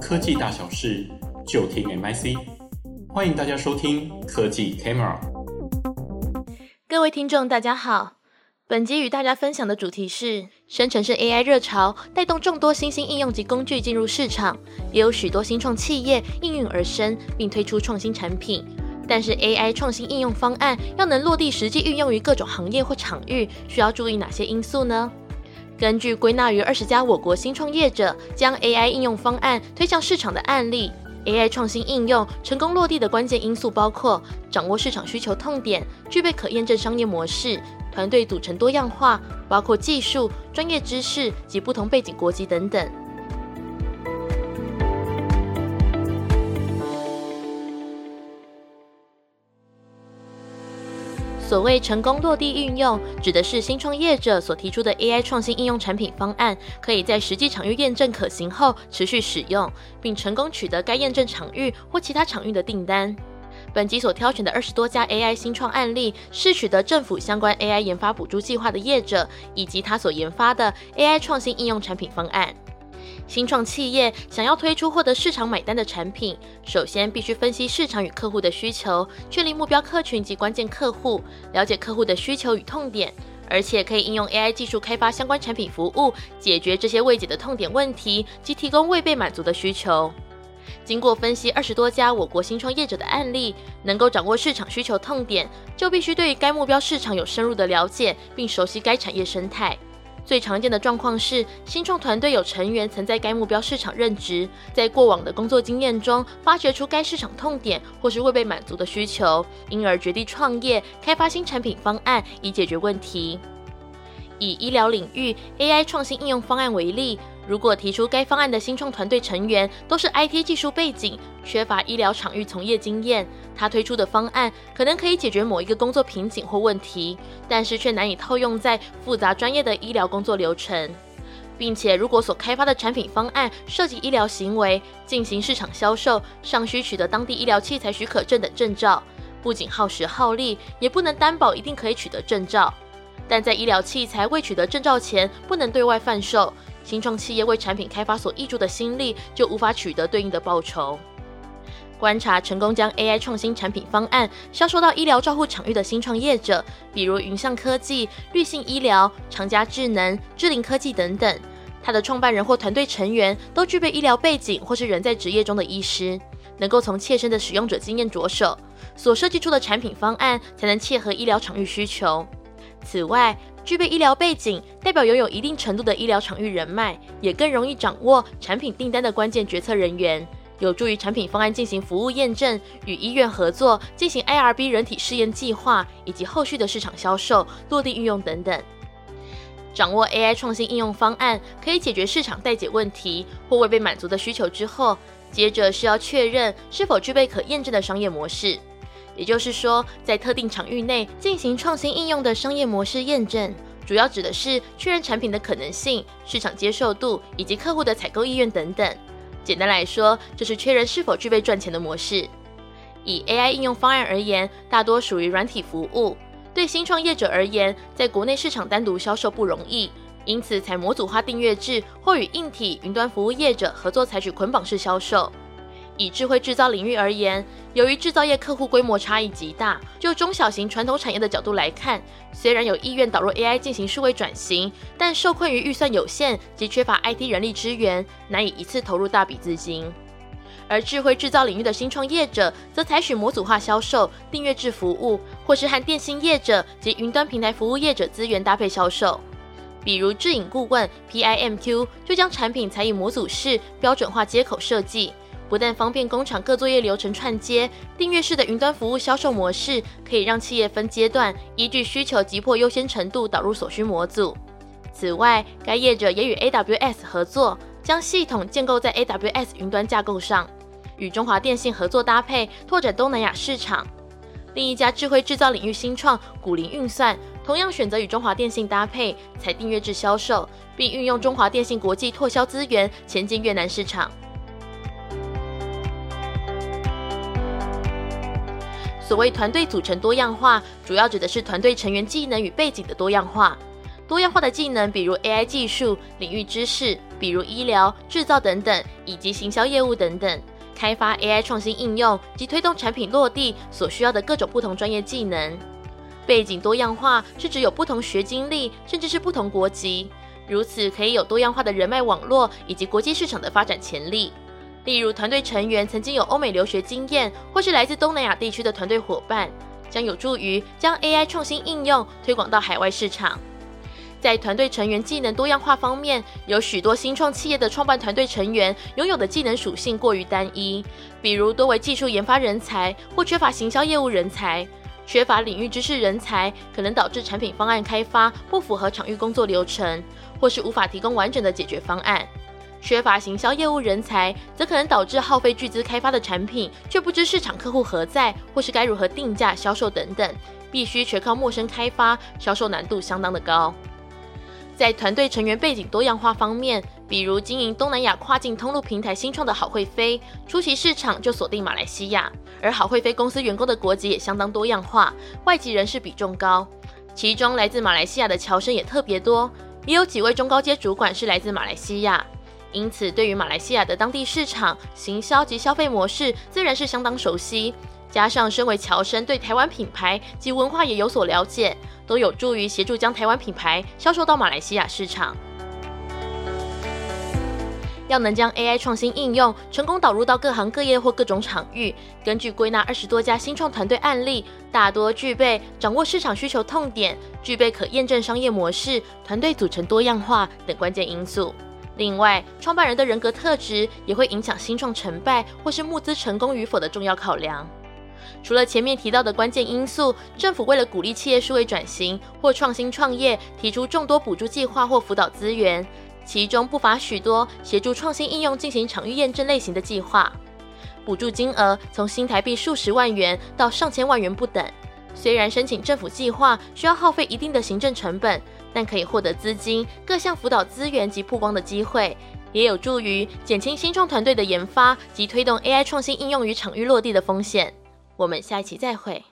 科技大小事，就听 MIC。欢迎大家收听科技 Camera。各位听众，大家好。本集与大家分享的主题是：生成式 AI 热潮带动众多新兴应用及工具进入市场，也有许多新创企业应运而生，并推出创新产品。但是 AI 创新应用方案要能落地实际运用于各种行业或场域，需要注意哪些因素呢？根据归纳于二十家我国新创业者将 AI 应用方案推向市场的案例，AI 创新应用成功落地的关键因素包括掌握市场需求痛点、具备可验证商业模式、团队组成多样化，包括技术、专业知识及不同背景国籍等等。所谓成功落地运用，指的是新创业者所提出的 AI 创新应用产品方案，可以在实际场域验证可行后持续使用，并成功取得该验证场域或其他场域的订单。本集所挑选的二十多家 AI 新创案例，是取得政府相关 AI 研发补助计划的业者，以及他所研发的 AI 创新应用产品方案。新创企业想要推出获得市场买单的产品，首先必须分析市场与客户的需求，确立目标客群及关键客户，了解客户的需求与痛点，而且可以应用 AI 技术开发相关产品服务，解决这些未解的痛点问题及提供未被满足的需求。经过分析二十多家我国新创业者的案例，能够掌握市场需求痛点，就必须对该目标市场有深入的了解，并熟悉该产业生态。最常见的状况是，新创团队有成员曾在该目标市场任职，在过往的工作经验中发掘出该市场痛点或是未被满足的需求，因而决定创业，开发新产品方案以解决问题。以医疗领域 AI 创新应用方案为例，如果提出该方案的新创团队成员都是 IT 技术背景，缺乏医疗场域从业经验，他推出的方案可能可以解决某一个工作瓶颈或问题，但是却难以套用在复杂专业的医疗工作流程，并且如果所开发的产品方案涉及医疗行为，进行市场销售，尚需取得当地医疗器材许可证等证照，不仅耗时耗力，也不能担保一定可以取得证照。但在医疗器材未取得证照前，不能对外贩售。新创企业为产品开发所挹注的心力，就无法取得对应的报酬。观察成功将 AI 创新产品方案销售到医疗照护场域的新创业者，比如云象科技、绿信医疗、长家智能、智灵科技等等，他的创办人或团队成员都具备医疗背景或是人在职业中的医师，能够从切身的使用者经验着手，所设计出的产品方案才能切合医疗场域需求。此外，具备医疗背景代表拥有一定程度的医疗场域人脉，也更容易掌握产品订单的关键决策人员，有助于产品方案进行服务验证，与医院合作进行 ARB 人体试验计划，以及后续的市场销售、落地运用等等。掌握 AI 创新应用方案可以解决市场待解问题或未被满足的需求之后，接着是要确认是否具备可验证的商业模式。也就是说，在特定场域内进行创新应用的商业模式验证，主要指的是确认产品的可能性、市场接受度以及客户的采购意愿等等。简单来说，就是确认是否具备赚钱的模式。以 AI 应用方案而言，大多属于软体服务。对新创业者而言，在国内市场单独销售不容易，因此采模组化订阅制或与硬体、云端服务业者合作，采取捆绑式销售。以智慧制造领域而言，由于制造业客户规模差异极大，就中小型传统产业的角度来看，虽然有意愿导入 AI 进行数位转型，但受困于预算有限及缺乏 IT 人力资源，难以一次投入大笔资金。而智慧制造领域的新创业者，则采取模组化销售、订阅制服务，或是和电信业者及云端平台服务业者资源搭配销售。比如智影顾问 PIMQ 就将产品采以模组式标准化接口设计。不但方便工厂各作业流程串接，订阅式的云端服务销售模式可以让企业分阶段依据需求急迫优先程度导入所需模组。此外，该业者也与 AWS 合作，将系统建构在 AWS 云端架构上，与中华电信合作搭配，拓展东南亚市场。另一家智慧制造领域新创古灵运算，同样选择与中华电信搭配，采订阅制销售，并运用中华电信国际拓销资源前进越南市场。所谓团队组成多样化，主要指的是团队成员技能与背景的多样化。多样化的技能，比如 AI 技术、领域知识，比如医疗、制造等等，以及行销业务等等，开发 AI 创新应用及推动产品落地所需要的各种不同专业技能。背景多样化是指有不同学经历，甚至是不同国籍，如此可以有多样化的人脉网络以及国际市场的发展潜力。例如，团队成员曾经有欧美留学经验，或是来自东南亚地区的团队伙伴，将有助于将 AI 创新应用推广到海外市场。在团队成员技能多样化方面，有许多新创企业的创办团队成员拥有的技能属性过于单一，比如多为技术研发人才，或缺乏行销业务人才，缺乏领域知识人才，可能导致产品方案开发不符合场域工作流程，或是无法提供完整的解决方案。缺乏行销业务人才，则可能导致耗费巨资开发的产品，却不知市场客户何在，或是该如何定价、销售等等，必须全靠陌生开发，销售难度相当的高。在团队成员背景多样化方面，比如经营东南亚跨境通路平台新创的好会飞，初期市场就锁定马来西亚，而好会飞公司员工的国籍也相当多样化，外籍人士比重高，其中来自马来西亚的侨生也特别多，也有几位中高阶主管是来自马来西亚。因此，对于马来西亚的当地市场、行销及消费模式，自然是相当熟悉。加上身为侨生，对台湾品牌及文化也有所了解，都有助于协助将台湾品牌销售到马来西亚市场。要能将 AI 创新应用成功导入到各行各业或各种场域，根据归纳二十多家新创团队案例，大多具备掌握市场需求痛点、具备可验证商业模式、团队组成多样化等关键因素。另外，创办人的人格特质也会影响新创成败或是募资成功与否的重要考量。除了前面提到的关键因素，政府为了鼓励企业数位转型或创新创业，提出众多补助计划或辅导资源，其中不乏许多协助创新应用进行场域验证类型的计划，补助金额从新台币数十万元到上千万元不等。虽然申请政府计划需要耗费一定的行政成本，但可以获得资金、各项辅导资源及曝光的机会，也有助于减轻新创团队的研发及推动 AI 创新应用与场域落地的风险。我们下一期再会。